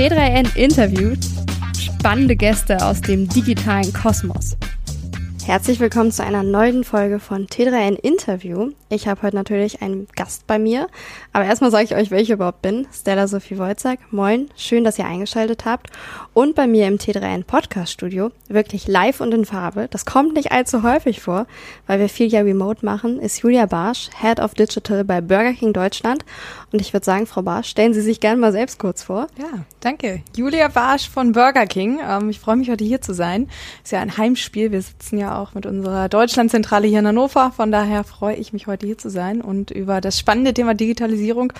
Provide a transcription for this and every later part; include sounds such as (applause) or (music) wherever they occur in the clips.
T3N interviewt spannende Gäste aus dem digitalen Kosmos. Herzlich willkommen zu einer neuen Folge von T3N Interview. Ich habe heute natürlich einen Gast bei mir, aber erstmal sage ich euch, wer ich überhaupt bin. Stella Sophie Wolzack. Moin, schön, dass ihr eingeschaltet habt. Und bei mir im T3N Podcast Studio, wirklich live und in Farbe, das kommt nicht allzu häufig vor, weil wir viel ja remote machen, ist Julia Barsch, Head of Digital bei Burger King Deutschland. Und ich würde sagen, Frau Barsch, stellen Sie sich gerne mal selbst kurz vor. Ja, danke. Julia Barsch von Burger King. Ähm, ich freue mich heute hier zu sein. Ist ja ein Heimspiel. Wir sitzen ja mit unserer Deutschlandzentrale hier in Hannover. Von daher freue ich mich heute hier zu sein und über das spannende Thema Digitalisierung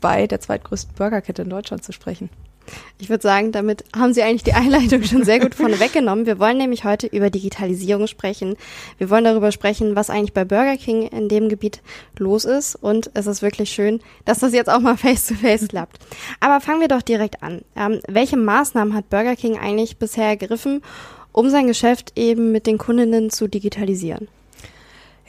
bei der zweitgrößten Burgerkette in Deutschland zu sprechen. Ich würde sagen, damit haben Sie eigentlich die Einleitung schon sehr gut vorne (laughs) weggenommen. Wir wollen nämlich heute über Digitalisierung sprechen. Wir wollen darüber sprechen, was eigentlich bei Burger King in dem Gebiet los ist. Und es ist wirklich schön, dass das jetzt auch mal (laughs) face-to-face -face klappt. Aber fangen wir doch direkt an. Ähm, welche Maßnahmen hat Burger King eigentlich bisher ergriffen, um sein Geschäft eben mit den Kundinnen zu digitalisieren?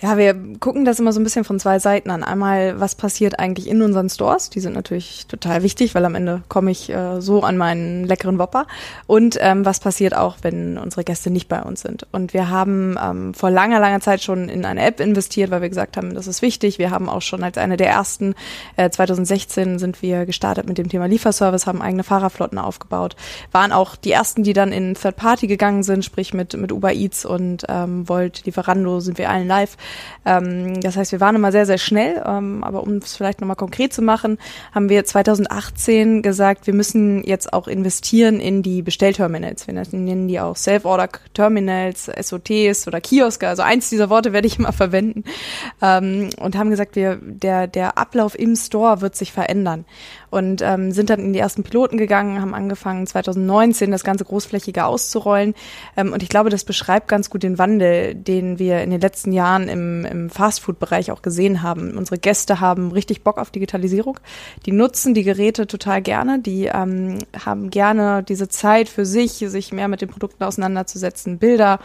Ja, wir gucken das immer so ein bisschen von zwei Seiten an. Einmal, was passiert eigentlich in unseren Stores? Die sind natürlich total wichtig, weil am Ende komme ich äh, so an meinen leckeren Whopper. Und ähm, was passiert auch, wenn unsere Gäste nicht bei uns sind? Und wir haben ähm, vor langer, langer Zeit schon in eine App investiert, weil wir gesagt haben, das ist wichtig. Wir haben auch schon als eine der ersten, äh, 2016 sind wir gestartet mit dem Thema Lieferservice, haben eigene Fahrerflotten aufgebaut, waren auch die ersten, die dann in Third Party gegangen sind, sprich mit, mit Uber Eats und ähm, Volt, Lieferando sind wir allen live. Ähm, das heißt, wir waren immer sehr, sehr schnell, ähm, aber um es vielleicht nochmal konkret zu machen, haben wir 2018 gesagt, wir müssen jetzt auch investieren in die Bestellterminals. Wir nennen die auch Self-Order-Terminals, SOTs oder Kioske, also eins dieser Worte werde ich immer verwenden. Ähm, und haben gesagt, wir, der, der Ablauf im Store wird sich verändern und ähm, sind dann in die ersten Piloten gegangen, haben angefangen 2019 das ganze großflächige auszurollen. Ähm, und ich glaube, das beschreibt ganz gut den Wandel, den wir in den letzten Jahren im, im Fastfood-Bereich auch gesehen haben. Unsere Gäste haben richtig Bock auf Digitalisierung. Die nutzen die Geräte total gerne. Die ähm, haben gerne diese Zeit für sich, sich mehr mit den Produkten auseinanderzusetzen, Bilder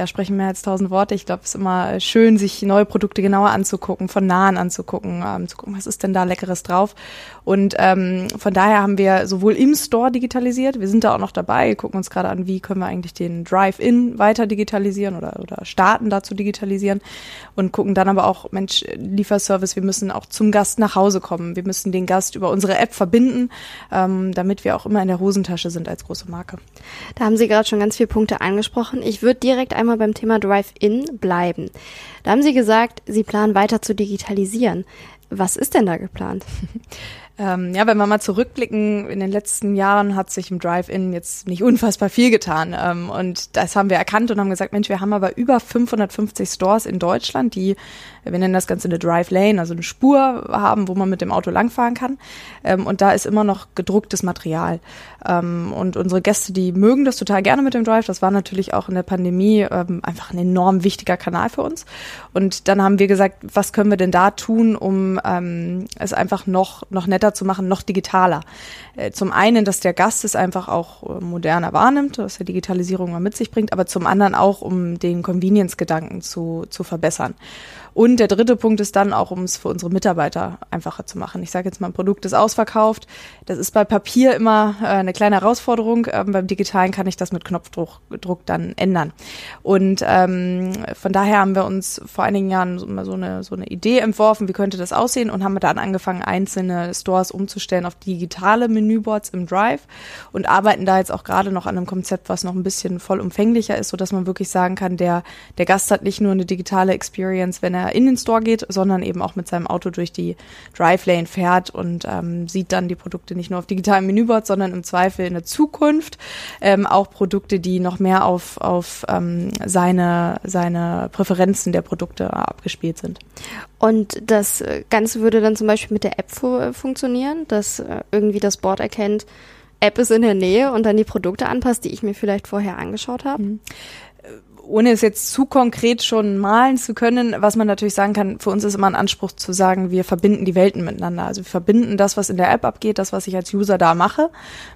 ja, sprechen mehr als tausend Worte. Ich glaube, es ist immer schön, sich neue Produkte genauer anzugucken, von nahen anzugucken, ähm, zu gucken, was ist denn da Leckeres drauf. Und ähm, von daher haben wir sowohl im Store digitalisiert, wir sind da auch noch dabei, gucken uns gerade an, wie können wir eigentlich den Drive-In weiter digitalisieren oder, oder starten da zu digitalisieren und gucken dann aber auch, Mensch, Lieferservice, wir müssen auch zum Gast nach Hause kommen. Wir müssen den Gast über unsere App verbinden, ähm, damit wir auch immer in der Hosentasche sind als große Marke. Da haben Sie gerade schon ganz viele Punkte angesprochen. Ich würde direkt einmal beim Thema Drive-In bleiben. Da haben Sie gesagt, Sie planen weiter zu digitalisieren. Was ist denn da geplant? (laughs) Ähm, ja, wenn wir mal zurückblicken, in den letzten Jahren hat sich im Drive-In jetzt nicht unfassbar viel getan. Ähm, und das haben wir erkannt und haben gesagt, Mensch, wir haben aber über 550 Stores in Deutschland, die, wir nennen das Ganze eine Drive-Lane, also eine Spur haben, wo man mit dem Auto langfahren kann. Ähm, und da ist immer noch gedrucktes Material. Ähm, und unsere Gäste, die mögen das total gerne mit dem Drive. Das war natürlich auch in der Pandemie ähm, einfach ein enorm wichtiger Kanal für uns. Und dann haben wir gesagt, was können wir denn da tun, um ähm, es einfach noch, noch netter zu machen, noch digitaler. Äh, zum einen, dass der Gast es einfach auch äh, moderner wahrnimmt, was der Digitalisierung mal mit sich bringt, aber zum anderen auch, um den Convenience-Gedanken zu, zu verbessern. Und der dritte Punkt ist dann auch, um es für unsere Mitarbeiter einfacher zu machen. Ich sage jetzt mal, ein Produkt ist ausverkauft. Das ist bei Papier immer äh, eine kleine Herausforderung. Ähm, beim Digitalen kann ich das mit Knopfdruck Druck dann ändern. Und ähm, von daher haben wir uns vor einigen Jahren so, so, eine, so eine Idee entworfen, wie könnte das aussehen und haben dann angefangen, einzelne Stores umzustellen auf digitale Menüboards im Drive und arbeiten da jetzt auch gerade noch an einem Konzept, was noch ein bisschen vollumfänglicher ist, sodass man wirklich sagen kann, der, der Gast hat nicht nur eine digitale Experience, wenn er er in den Store geht, sondern eben auch mit seinem Auto durch die Drive Lane fährt und ähm, sieht dann die Produkte nicht nur auf digitalen Menüboards, sondern im Zweifel in der Zukunft ähm, auch Produkte, die noch mehr auf, auf ähm, seine, seine Präferenzen der Produkte abgespielt sind. Und das Ganze würde dann zum Beispiel mit der App fu funktionieren, dass äh, irgendwie das Board erkennt, App ist in der Nähe und dann die Produkte anpasst, die ich mir vielleicht vorher angeschaut habe? Mhm ohne es jetzt zu konkret schon malen zu können, was man natürlich sagen kann, für uns ist immer ein Anspruch zu sagen, wir verbinden die Welten miteinander. Also wir verbinden das, was in der App abgeht, das, was ich als User da mache,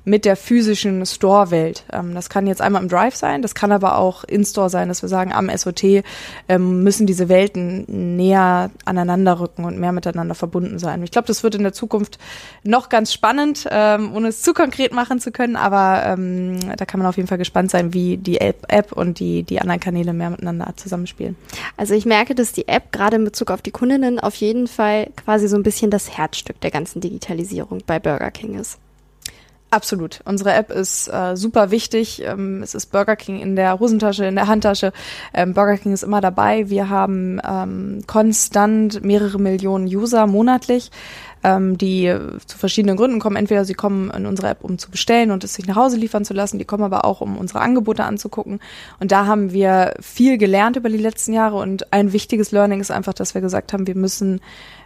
mit der physischen Store-Welt. Ähm, das kann jetzt einmal im Drive sein, das kann aber auch in-Store sein, dass wir sagen, am SOT ähm, müssen diese Welten näher aneinander rücken und mehr miteinander verbunden sein. Ich glaube, das wird in der Zukunft noch ganz spannend, ähm, ohne es zu konkret machen zu können, aber ähm, da kann man auf jeden Fall gespannt sein, wie die App und die, die anderen Kanäle mehr miteinander zusammenspielen. Also ich merke, dass die App gerade in Bezug auf die Kundinnen auf jeden Fall quasi so ein bisschen das Herzstück der ganzen Digitalisierung bei Burger King ist. Absolut. Unsere App ist äh, super wichtig. Ähm, es ist Burger King in der Hosentasche, in der Handtasche. Ähm, Burger King ist immer dabei. Wir haben ähm, konstant mehrere Millionen User monatlich ähm, die zu verschiedenen Gründen kommen. Entweder sie kommen in unsere App, um zu bestellen und es sich nach Hause liefern zu lassen, die kommen aber auch, um unsere Angebote anzugucken. Und da haben wir viel gelernt über die letzten Jahre und ein wichtiges Learning ist einfach, dass wir gesagt haben, wir müssen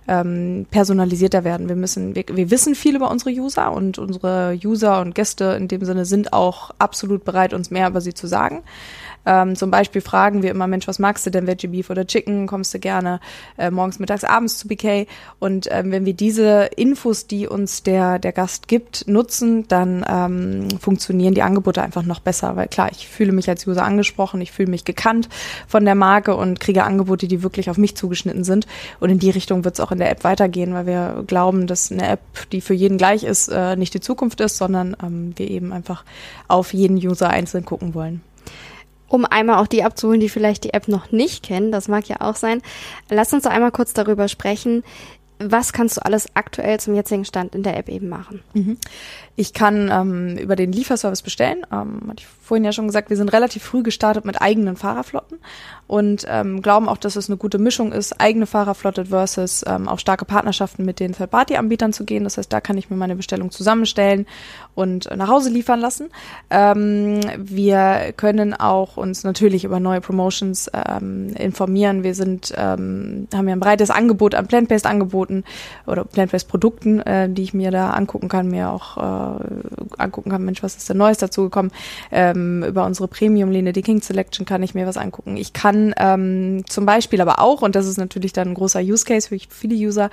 ähm, personalisierter werden. Wir müssen, wir, wir wissen viel über unsere User und unsere User und Gäste in dem Sinne sind auch absolut bereit, uns mehr über sie zu sagen. Ähm, zum Beispiel fragen wir immer, Mensch, was magst du denn, Veggie Beef oder Chicken? Kommst du gerne äh, morgens, mittags, abends zu BK? Und ähm, wenn wir diese Infos, die uns der, der Gast gibt, nutzen, dann ähm, funktionieren die Angebote einfach noch besser. Weil klar, ich fühle mich als User angesprochen, ich fühle mich gekannt von der Marke und kriege Angebote, die wirklich auf mich zugeschnitten sind. Und in die Richtung wird es auch in der App weitergehen, weil wir glauben, dass eine App, die für jeden gleich ist, äh, nicht die Zukunft ist, sondern ähm, wir eben einfach auf jeden User einzeln gucken wollen um einmal auch die abzuholen, die vielleicht die App noch nicht kennen, das mag ja auch sein. Lass uns doch einmal kurz darüber sprechen, was kannst du alles aktuell zum jetzigen Stand in der App eben machen? Mhm. Ich kann ähm, über den Lieferservice bestellen. Ähm, hatte ich vorhin ja schon gesagt, wir sind relativ früh gestartet mit eigenen Fahrerflotten und ähm, glauben auch, dass es eine gute Mischung ist, eigene Fahrerflotte versus ähm, auch starke Partnerschaften mit den Third-Party-Anbietern zu gehen. Das heißt, da kann ich mir meine Bestellung zusammenstellen und nach Hause liefern lassen. Ähm, wir können auch uns natürlich über neue Promotions ähm, informieren. Wir sind, ähm, haben ja ein breites Angebot an Plant-Based-Angeboten oder Plant-Based-Produkten, äh, die ich mir da angucken kann, mir auch äh, angucken kann, Mensch, was ist denn Neues dazugekommen? Ähm, über unsere Premium-Linie, die King Selection, kann ich mir was angucken. Ich kann ähm, zum Beispiel aber auch, und das ist natürlich dann ein großer Use Case für viele User,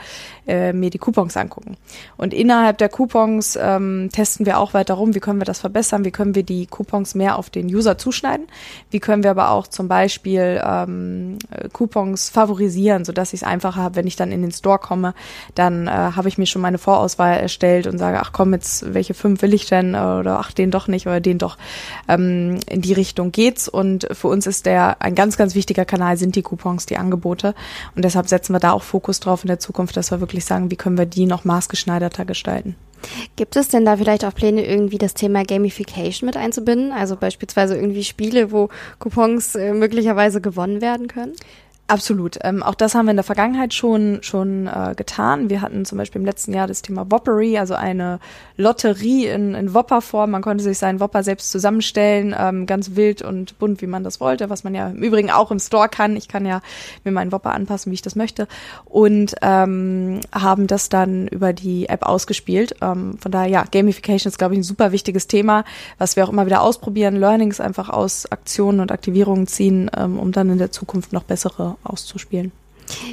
äh, mir die Coupons angucken. Und innerhalb der Coupons ähm, testen wir auch weiter rum, wie können wir das verbessern, wie können wir die Coupons mehr auf den User zuschneiden, wie können wir aber auch zum Beispiel ähm, Coupons favorisieren, sodass ich es einfacher habe, wenn ich dann in den Store komme, dann äh, habe ich mir schon meine Vorauswahl erstellt und sage, ach komm, jetzt welche welche fünf will ich denn oder ach, den doch nicht oder den doch. Ähm, in die Richtung geht's und für uns ist der ein ganz, ganz wichtiger Kanal sind die Coupons, die Angebote und deshalb setzen wir da auch Fokus drauf in der Zukunft, dass wir wirklich sagen, wie können wir die noch maßgeschneiderter gestalten. Gibt es denn da vielleicht auch Pläne, irgendwie das Thema Gamification mit einzubinden? Also beispielsweise irgendwie Spiele, wo Coupons äh, möglicherweise gewonnen werden können? Absolut. Ähm, auch das haben wir in der Vergangenheit schon schon äh, getan. Wir hatten zum Beispiel im letzten Jahr das Thema Woppery, also eine Lotterie in, in Wopper-Form. Man konnte sich seinen Wopper selbst zusammenstellen, ähm, ganz wild und bunt, wie man das wollte, was man ja im Übrigen auch im Store kann. Ich kann ja mir meinen Wopper anpassen, wie ich das möchte. Und ähm, haben das dann über die App ausgespielt. Ähm, von daher, ja, Gamification ist, glaube ich, ein super wichtiges Thema, was wir auch immer wieder ausprobieren, Learnings einfach aus Aktionen und Aktivierungen ziehen, ähm, um dann in der Zukunft noch bessere auszuspielen.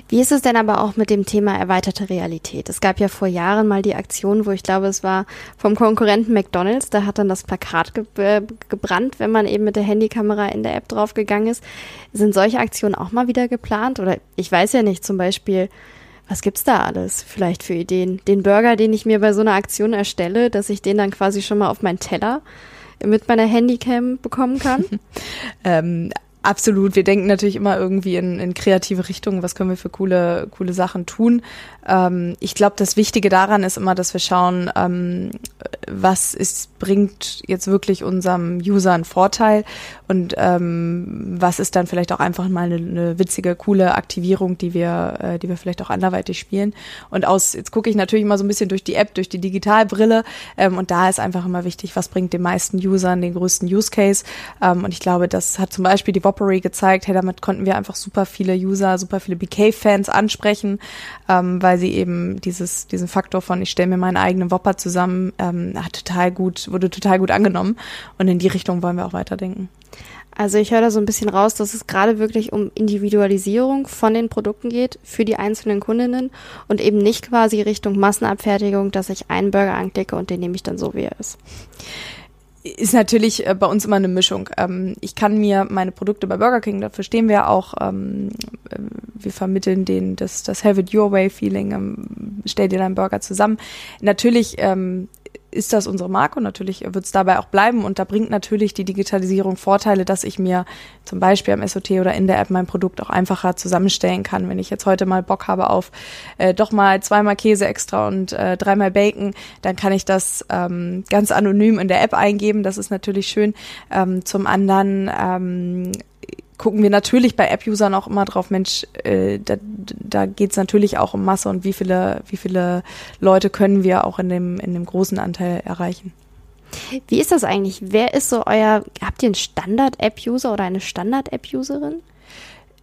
Wie ist es denn aber auch mit dem Thema erweiterte Realität? Es gab ja vor Jahren mal die Aktion, wo ich glaube, es war vom Konkurrenten McDonald's, da hat dann das Plakat ge äh, gebrannt, wenn man eben mit der Handykamera in der App draufgegangen ist. Sind solche Aktionen auch mal wieder geplant? Oder ich weiß ja nicht, zum Beispiel, was gibt's da alles vielleicht für Ideen? Den Burger, den ich mir bei so einer Aktion erstelle, dass ich den dann quasi schon mal auf meinen Teller mit meiner Handycam bekommen kann? (laughs) (laughs) ähm, Absolut. Wir denken natürlich immer irgendwie in, in kreative Richtungen. Was können wir für coole, coole Sachen tun? Ähm, ich glaube, das Wichtige daran ist immer, dass wir schauen, ähm, was ist, bringt jetzt wirklich unserem User einen Vorteil und ähm, was ist dann vielleicht auch einfach mal eine, eine witzige, coole Aktivierung, die wir, äh, die wir vielleicht auch anderweitig spielen. Und aus, jetzt gucke ich natürlich immer so ein bisschen durch die App, durch die Digitalbrille ähm, und da ist einfach immer wichtig, was bringt den meisten Usern den größten Use Case. Ähm, und ich glaube, das hat zum Beispiel die Woppery gezeigt. Hey, damit konnten wir einfach super viele User, super viele BK-Fans ansprechen, ähm, weil sie eben dieses, diesen Faktor von ich stelle mir meinen eigenen Wopper zusammen, ähm, hat total gut, wurde total gut angenommen. Und in die Richtung wollen wir auch weiterdenken. Also ich höre da so ein bisschen raus, dass es gerade wirklich um Individualisierung von den Produkten geht für die einzelnen Kundinnen und eben nicht quasi Richtung Massenabfertigung, dass ich einen Burger anklicke und den nehme ich dann so, wie er ist. Ist natürlich äh, bei uns immer eine Mischung. Ähm, ich kann mir meine Produkte bei Burger King, dafür stehen wir auch, ähm, äh, wir vermitteln den das, das Have It Your Way Feeling, ähm, stell dir deinen Burger zusammen. Natürlich ist das unsere Marke und natürlich wird es dabei auch bleiben. Und da bringt natürlich die Digitalisierung Vorteile, dass ich mir zum Beispiel am SOT oder in der App mein Produkt auch einfacher zusammenstellen kann. Wenn ich jetzt heute mal Bock habe auf äh, doch mal zweimal Käse extra und äh, dreimal Bacon, dann kann ich das ähm, ganz anonym in der App eingeben. Das ist natürlich schön. Ähm, zum anderen ähm, gucken wir natürlich bei App-Usern auch immer drauf, Mensch, äh, da, da geht es natürlich auch um Masse und wie viele, wie viele Leute können wir auch in dem, in dem großen Anteil erreichen. Wie ist das eigentlich? Wer ist so euer, habt ihr einen Standard-App-User oder eine Standard-App-Userin?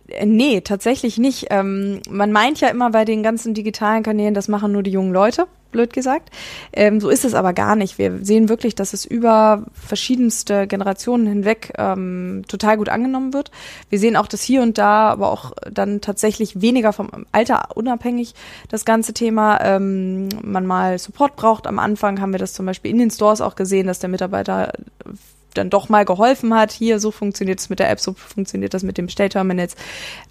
Äh, nee, tatsächlich nicht. Ähm, man meint ja immer bei den ganzen digitalen Kanälen, das machen nur die jungen Leute blöd gesagt. Ähm, so ist es aber gar nicht. Wir sehen wirklich, dass es über verschiedenste Generationen hinweg ähm, total gut angenommen wird. Wir sehen auch, dass hier und da, aber auch dann tatsächlich weniger vom Alter unabhängig das ganze Thema ähm, man mal Support braucht. Am Anfang haben wir das zum Beispiel in den Stores auch gesehen, dass der Mitarbeiter dann doch mal geholfen hat. Hier, so funktioniert es mit der App, so funktioniert das mit dem Bestellterminals.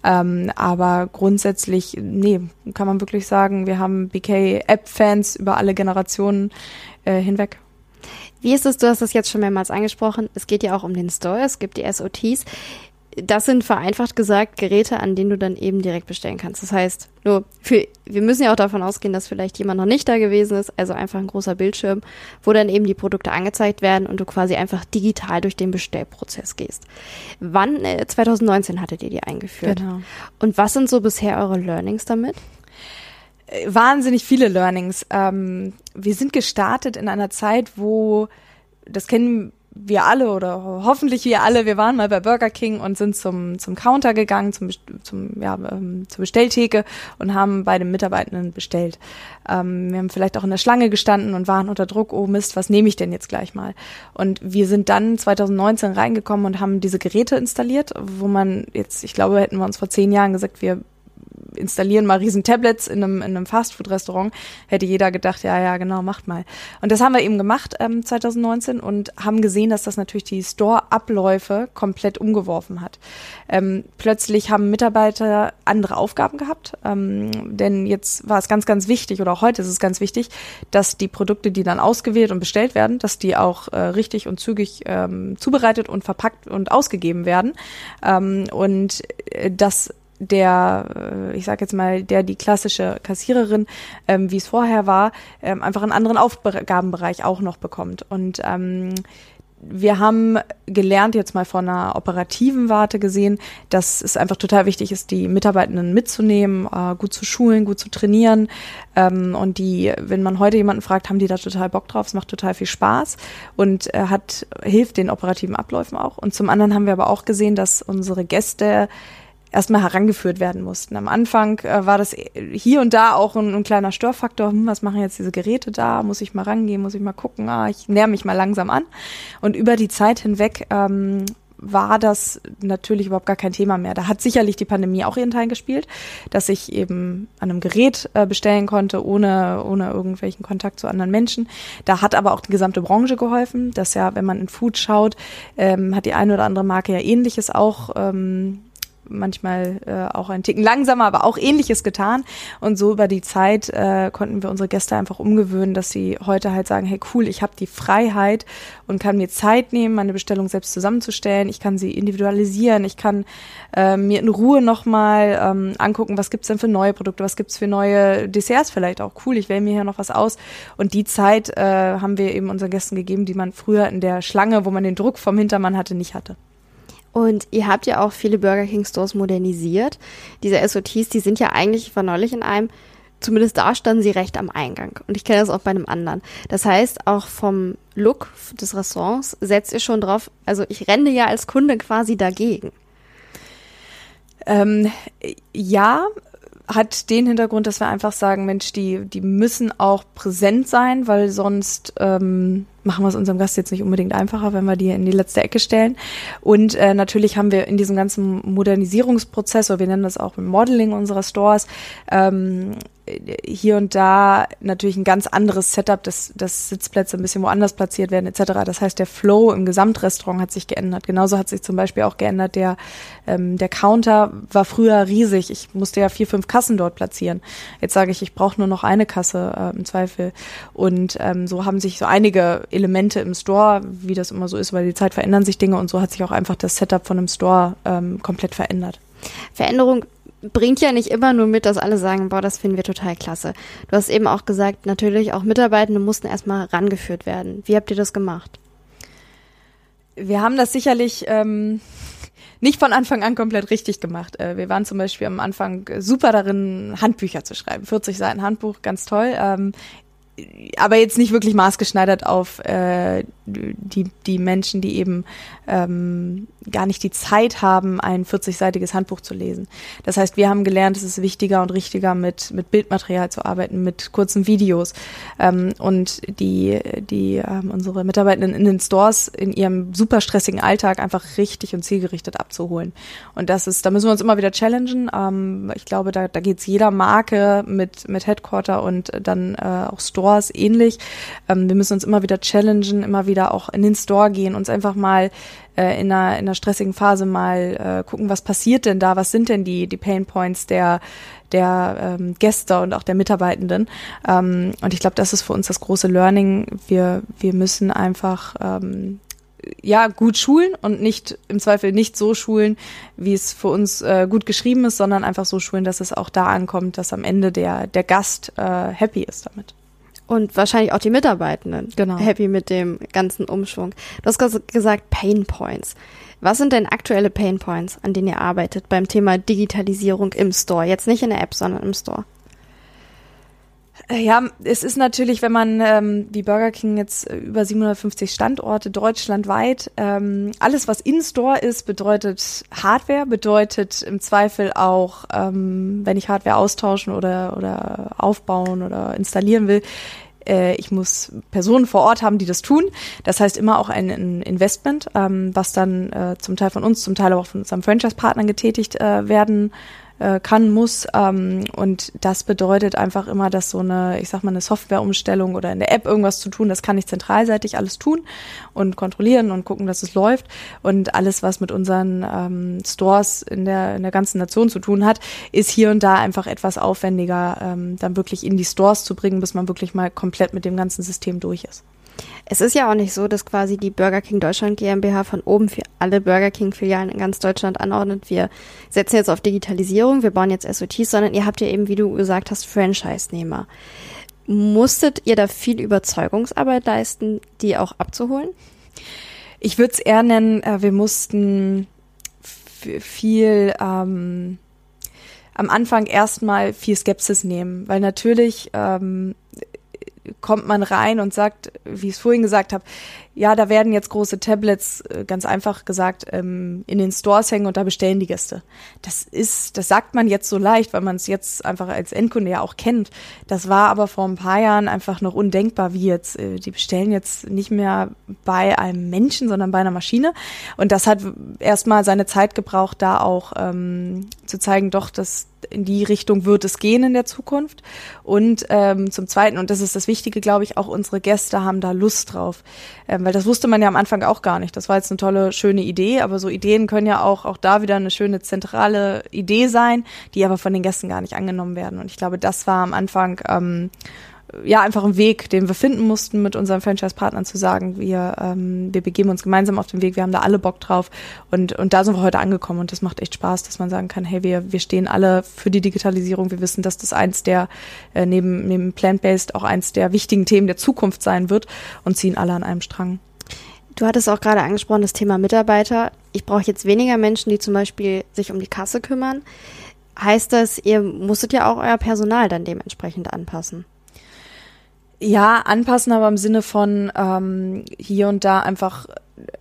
Ähm, aber grundsätzlich, nee, kann man wirklich sagen, wir haben BK-App-Fans über alle Generationen äh, hinweg. Wie ist es, du hast das jetzt schon mehrmals angesprochen, es geht ja auch um den Store, es gibt die SOTs das sind vereinfacht gesagt Geräte, an denen du dann eben direkt bestellen kannst. Das heißt, nur für, wir müssen ja auch davon ausgehen, dass vielleicht jemand noch nicht da gewesen ist, also einfach ein großer Bildschirm, wo dann eben die Produkte angezeigt werden und du quasi einfach digital durch den Bestellprozess gehst. Wann, äh, 2019 hattet ihr die eingeführt. Genau. Und was sind so bisher eure Learnings damit? Äh, wahnsinnig viele Learnings. Ähm, wir sind gestartet in einer Zeit, wo das kennen wir alle oder hoffentlich wir alle, wir waren mal bei Burger King und sind zum, zum Counter gegangen, zum, zum, ja, ähm, zur Bestelltheke und haben bei den Mitarbeitenden bestellt. Ähm, wir haben vielleicht auch in der Schlange gestanden und waren unter Druck, oh Mist, was nehme ich denn jetzt gleich mal? Und wir sind dann 2019 reingekommen und haben diese Geräte installiert, wo man jetzt, ich glaube, hätten wir uns vor zehn Jahren gesagt, wir installieren mal riesen Tablets in einem, in einem Fastfood-Restaurant, hätte jeder gedacht, ja, ja, genau, macht mal. Und das haben wir eben gemacht ähm, 2019 und haben gesehen, dass das natürlich die Store-Abläufe komplett umgeworfen hat. Ähm, plötzlich haben Mitarbeiter andere Aufgaben gehabt, ähm, denn jetzt war es ganz, ganz wichtig oder auch heute ist es ganz wichtig, dass die Produkte, die dann ausgewählt und bestellt werden, dass die auch äh, richtig und zügig ähm, zubereitet und verpackt und ausgegeben werden. Ähm, und äh, das der, äh, ich sage jetzt mal, der die klassische Kassiererin, ähm, wie es vorher war, ähm, einfach einen anderen Aufgabenbereich auch noch bekommt. Und ähm, wir haben gelernt, jetzt mal von einer operativen Warte gesehen, dass es einfach total wichtig ist, die Mitarbeitenden mitzunehmen, äh, gut zu schulen, gut zu trainieren. Ähm, und die, wenn man heute jemanden fragt, haben die da total Bock drauf, es macht total viel Spaß und äh, hat, hilft den operativen Abläufen auch. Und zum anderen haben wir aber auch gesehen, dass unsere Gäste erstmal herangeführt werden mussten. Am Anfang äh, war das hier und da auch ein, ein kleiner Störfaktor. Hm, was machen jetzt diese Geräte da? Muss ich mal rangehen? Muss ich mal gucken? Ah, ich näher mich mal langsam an. Und über die Zeit hinweg ähm, war das natürlich überhaupt gar kein Thema mehr. Da hat sicherlich die Pandemie auch ihren Teil gespielt, dass ich eben an einem Gerät äh, bestellen konnte, ohne, ohne irgendwelchen Kontakt zu anderen Menschen. Da hat aber auch die gesamte Branche geholfen, dass ja, wenn man in Food schaut, ähm, hat die eine oder andere Marke ja ähnliches auch ähm, manchmal äh, auch ein Ticken langsamer, aber auch ähnliches getan. Und so über die Zeit äh, konnten wir unsere Gäste einfach umgewöhnen, dass sie heute halt sagen, hey cool, ich habe die Freiheit und kann mir Zeit nehmen, meine Bestellung selbst zusammenzustellen. Ich kann sie individualisieren. Ich kann äh, mir in Ruhe nochmal ähm, angucken, was gibt's denn für neue Produkte, was gibt's für neue Desserts vielleicht auch. Cool, ich wähle mir hier noch was aus. Und die Zeit äh, haben wir eben unseren Gästen gegeben, die man früher in der Schlange, wo man den Druck vom Hintermann hatte, nicht hatte. Und ihr habt ja auch viele Burger King Stores modernisiert. Diese SOTs, die sind ja eigentlich, ich war neulich in einem, zumindest da standen sie recht am Eingang. Und ich kenne das auch bei einem anderen. Das heißt, auch vom Look des Restaurants setzt ihr schon drauf, also ich renne ja als Kunde quasi dagegen. Ähm, ja, hat den Hintergrund, dass wir einfach sagen, Mensch, die, die müssen auch präsent sein, weil sonst ähm, machen wir es unserem Gast jetzt nicht unbedingt einfacher, wenn wir die in die letzte Ecke stellen. Und äh, natürlich haben wir in diesem ganzen Modernisierungsprozess, oder wir nennen das auch Modeling unserer Stores, ähm, hier und da natürlich ein ganz anderes Setup, dass, dass Sitzplätze ein bisschen woanders platziert werden etc. Das heißt, der Flow im Gesamtrestaurant hat sich geändert. Genauso hat sich zum Beispiel auch geändert, der, ähm, der Counter war früher riesig. Ich musste ja vier, fünf Kassen dort platzieren. Jetzt sage ich, ich brauche nur noch eine Kasse äh, im Zweifel. Und ähm, so haben sich so einige Elemente im Store, wie das immer so ist, weil die Zeit verändern sich Dinge und so hat sich auch einfach das Setup von einem Store ähm, komplett verändert. Veränderung bringt ja nicht immer nur mit, dass alle sagen, boah, das finden wir total klasse. Du hast eben auch gesagt, natürlich auch Mitarbeitende mussten erstmal rangeführt werden. Wie habt ihr das gemacht? Wir haben das sicherlich ähm, nicht von Anfang an komplett richtig gemacht. Äh, wir waren zum Beispiel am Anfang super darin, Handbücher zu schreiben. 40 Seiten Handbuch, ganz toll. Ähm, aber jetzt nicht wirklich maßgeschneidert auf äh, die, die Menschen, die eben ähm, gar nicht die Zeit haben, ein 40-seitiges Handbuch zu lesen. Das heißt, wir haben gelernt, es ist wichtiger und richtiger, mit, mit Bildmaterial zu arbeiten, mit kurzen Videos ähm, und die, die ähm, unsere Mitarbeitenden in den Stores in ihrem super stressigen Alltag einfach richtig und zielgerichtet abzuholen. Und das ist, da müssen wir uns immer wieder challengen. Ähm, ich glaube, da, da geht es jeder Marke mit, mit Headquarter und dann äh, auch Stores ähnlich. Ähm, wir müssen uns immer wieder challengen, immer wieder auch in den Store gehen, uns einfach mal äh, in, einer, in einer stressigen Phase mal äh, gucken, was passiert denn da, was sind denn die, die Pain Points der, der ähm, Gäste und auch der Mitarbeitenden. Ähm, und ich glaube, das ist für uns das große Learning. Wir, wir müssen einfach ähm, ja gut schulen und nicht im Zweifel nicht so schulen, wie es für uns äh, gut geschrieben ist, sondern einfach so schulen, dass es auch da ankommt, dass am Ende der der Gast äh, happy ist damit. Und wahrscheinlich auch die Mitarbeitenden genau. happy mit dem ganzen Umschwung. Du hast gesagt Pain Points. Was sind denn aktuelle Pain Points, an denen ihr arbeitet beim Thema Digitalisierung im Store? Jetzt nicht in der App, sondern im Store. Äh, ja, es ist natürlich, wenn man ähm, wie Burger King jetzt äh, über 750 Standorte deutschlandweit, ähm, alles was in Store ist, bedeutet Hardware, bedeutet im Zweifel auch, ähm, wenn ich Hardware austauschen oder oder aufbauen oder installieren will, äh, ich muss Personen vor Ort haben, die das tun. Das heißt immer auch ein, ein Investment, ähm, was dann äh, zum Teil von uns, zum Teil auch von unserem Franchise-Partnern getätigt äh, werden äh, kann, muss. Ähm, und das bedeutet einfach immer, dass so eine, ich sag mal, eine Softwareumstellung oder in der App irgendwas zu tun, das kann ich zentralseitig alles tun und kontrollieren und gucken, dass es läuft. Und alles, was mit unseren ähm, Stores in der, in der ganzen Nation zu tun hat, ist hier und da einfach etwas aufwendiger, ähm, dann wirklich in die Stores zu bringen, bis man wirklich mal komplett mit dem ganzen System durch ist. Es ist ja auch nicht so, dass quasi die Burger King Deutschland GmbH von oben für alle Burger King Filialen in ganz Deutschland anordnet. Wir setzen jetzt auf Digitalisierung, wir bauen jetzt SOTs, sondern ihr habt ja eben, wie du gesagt hast, Franchise-Nehmer. Musstet ihr da viel Überzeugungsarbeit leisten, die auch abzuholen? Ich würde es eher nennen, äh, wir mussten viel ähm, am Anfang erstmal viel Skepsis nehmen, weil natürlich ähm, kommt man rein und sagt, wie ich es vorhin gesagt habe, ja, da werden jetzt große Tablets, äh, ganz einfach gesagt, ähm, in den Stores hängen und da bestellen die Gäste. Das ist, das sagt man jetzt so leicht, weil man es jetzt einfach als Endkunde ja auch kennt. Das war aber vor ein paar Jahren einfach noch undenkbar, wie jetzt. Äh, die bestellen jetzt nicht mehr bei einem Menschen, sondern bei einer Maschine. Und das hat erstmal seine Zeit gebraucht, da auch ähm, zu zeigen, doch, dass in die Richtung wird es gehen in der Zukunft. Und ähm, zum Zweiten, und das ist das Wichtige, glaube ich, auch unsere Gäste haben da Lust drauf. Ähm, weil das wusste man ja am Anfang auch gar nicht. Das war jetzt eine tolle, schöne Idee, aber so Ideen können ja auch, auch da wieder eine schöne zentrale Idee sein, die aber von den Gästen gar nicht angenommen werden. Und ich glaube, das war am Anfang ähm, ja einfach ein Weg, den wir finden mussten, mit unseren Franchise-Partnern zu sagen, wir, ähm, wir begeben uns gemeinsam auf den Weg, wir haben da alle Bock drauf und, und da sind wir heute angekommen und das macht echt Spaß, dass man sagen kann, hey, wir, wir stehen alle für die Digitalisierung, wir wissen, dass das eins der, äh, neben, neben Plant-Based auch eins der wichtigen Themen der Zukunft sein wird und ziehen alle an einem Strang. Du hattest auch gerade angesprochen, das Thema Mitarbeiter. Ich brauche jetzt weniger Menschen, die zum Beispiel sich um die Kasse kümmern. Heißt das, ihr musstet ja auch euer Personal dann dementsprechend anpassen? Ja, anpassen, aber im Sinne von ähm, hier und da einfach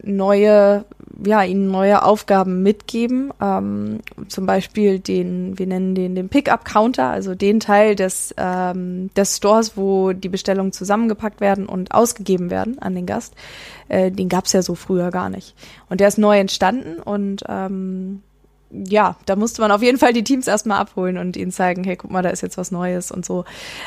neue ja, ihnen neue Aufgaben mitgeben. Ähm, zum Beispiel den, wir nennen den den Pickup-Counter, also den Teil des, ähm, des Stores, wo die Bestellungen zusammengepackt werden und ausgegeben werden an den Gast. Äh, den gab's ja so früher gar nicht. Und der ist neu entstanden und ähm, ja, da musste man auf jeden Fall die Teams erstmal abholen und ihnen zeigen, hey, guck mal, da ist jetzt was Neues und so.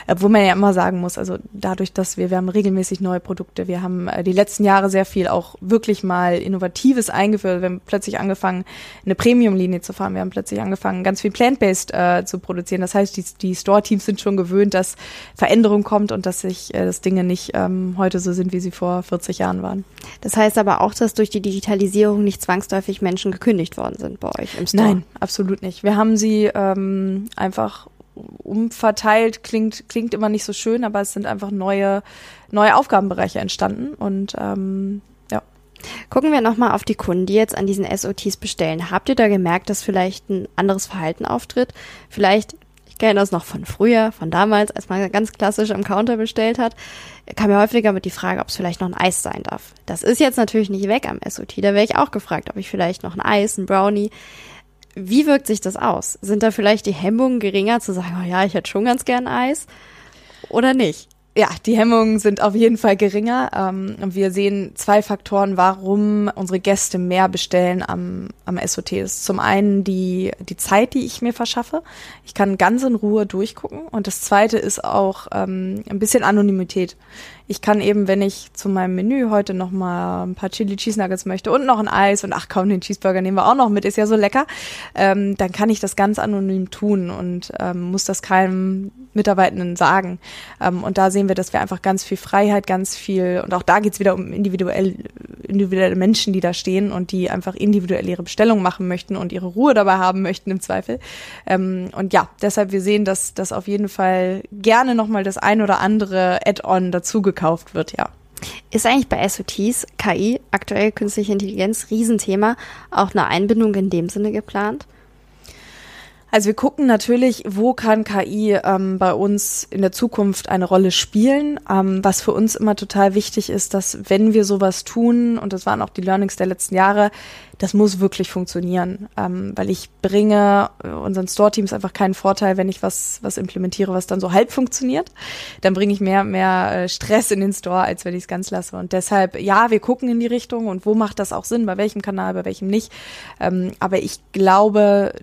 Äh, wo man ja immer sagen muss, also dadurch, dass wir, wir haben regelmäßig neue Produkte, wir haben äh, die letzten Jahre sehr viel auch wirklich mal Innovatives eingeführt. Wir haben plötzlich angefangen, eine Premium-Linie zu fahren. Wir haben plötzlich angefangen, ganz viel Plant-Based äh, zu produzieren. Das heißt, die, die Store-Teams sind schon gewöhnt, dass Veränderung kommt und dass sich äh, das Dinge nicht ähm, heute so sind, wie sie vor 40 Jahren waren. Das heißt aber auch, dass durch die Digitalisierung nicht zwangsläufig Menschen gekündigt worden sind bei euch im Store? Nein, absolut nicht. Wir haben sie ähm, einfach umverteilt. Klingt, klingt immer nicht so schön, aber es sind einfach neue, neue Aufgabenbereiche entstanden und ähm, ja. Gucken wir nochmal auf die Kunden, die jetzt an diesen SOTs bestellen. Habt ihr da gemerkt, dass vielleicht ein anderes Verhalten auftritt? Vielleicht kenne das noch von früher, von damals, als man ganz klassisch am Counter bestellt hat, kam mir häufiger mit die Frage, ob es vielleicht noch ein Eis sein darf. Das ist jetzt natürlich nicht weg am SOT. Da wäre ich auch gefragt, ob ich vielleicht noch ein Eis, ein Brownie. Wie wirkt sich das aus? Sind da vielleicht die Hemmungen geringer zu sagen, oh ja, ich hätte schon ganz gern Eis oder nicht? Ja, die Hemmungen sind auf jeden Fall geringer. Ähm, wir sehen zwei Faktoren, warum unsere Gäste mehr bestellen am, am SOT. Das ist zum einen die, die Zeit, die ich mir verschaffe. Ich kann ganz in Ruhe durchgucken. Und das zweite ist auch ähm, ein bisschen Anonymität. Ich kann eben, wenn ich zu meinem Menü heute noch mal ein paar Chili Cheese Nuggets möchte und noch ein Eis und ach kaum den Cheeseburger nehmen wir auch noch mit, ist ja so lecker, ähm, dann kann ich das ganz anonym tun und ähm, muss das keinem Mitarbeitenden sagen. Ähm, und da sehen wir, dass wir einfach ganz viel Freiheit, ganz viel, und auch da geht's wieder um individuell, individuelle Menschen, die da stehen und die einfach individuell ihre Bestellung machen möchten und ihre Ruhe dabei haben möchten im Zweifel. Ähm, und ja, deshalb wir sehen, dass das auf jeden Fall gerne nochmal das ein oder andere Add-on dazugekauft gekauft wird, ja. Ist eigentlich bei SOTs KI, aktuell künstliche Intelligenz, Riesenthema, auch eine Einbindung in dem Sinne geplant? Also wir gucken natürlich, wo kann KI ähm, bei uns in der Zukunft eine Rolle spielen. Ähm, was für uns immer total wichtig ist, dass wenn wir sowas tun, und das waren auch die Learnings der letzten Jahre, das muss wirklich funktionieren, ähm, weil ich bringe unseren Store-Teams einfach keinen Vorteil, wenn ich was, was implementiere, was dann so halb funktioniert. Dann bringe ich mehr, mehr äh, Stress in den Store, als wenn ich es ganz lasse. Und deshalb, ja, wir gucken in die Richtung und wo macht das auch Sinn, bei welchem Kanal, bei welchem nicht. Ähm, aber ich glaube,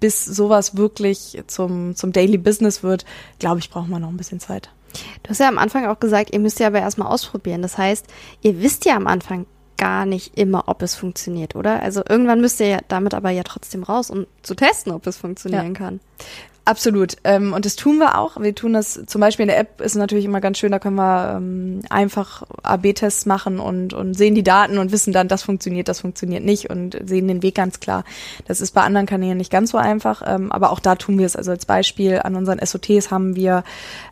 bis sowas wirklich zum, zum Daily Business wird, glaube ich, braucht man noch ein bisschen Zeit. Du hast ja am Anfang auch gesagt, ihr müsst ja aber erstmal ausprobieren. Das heißt, ihr wisst ja am Anfang gar nicht immer, ob es funktioniert, oder? Also irgendwann müsst ihr ja damit aber ja trotzdem raus, um zu testen, ob es funktionieren ja. kann. Absolut. Ähm, und das tun wir auch. Wir tun das zum Beispiel in der App ist natürlich immer ganz schön, da können wir ähm, einfach AB-Tests machen und, und sehen die Daten und wissen dann, das funktioniert, das funktioniert nicht und sehen den Weg ganz klar. Das ist bei anderen Kanälen nicht ganz so einfach, ähm, aber auch da tun wir es. Also als Beispiel an unseren SOTs haben wir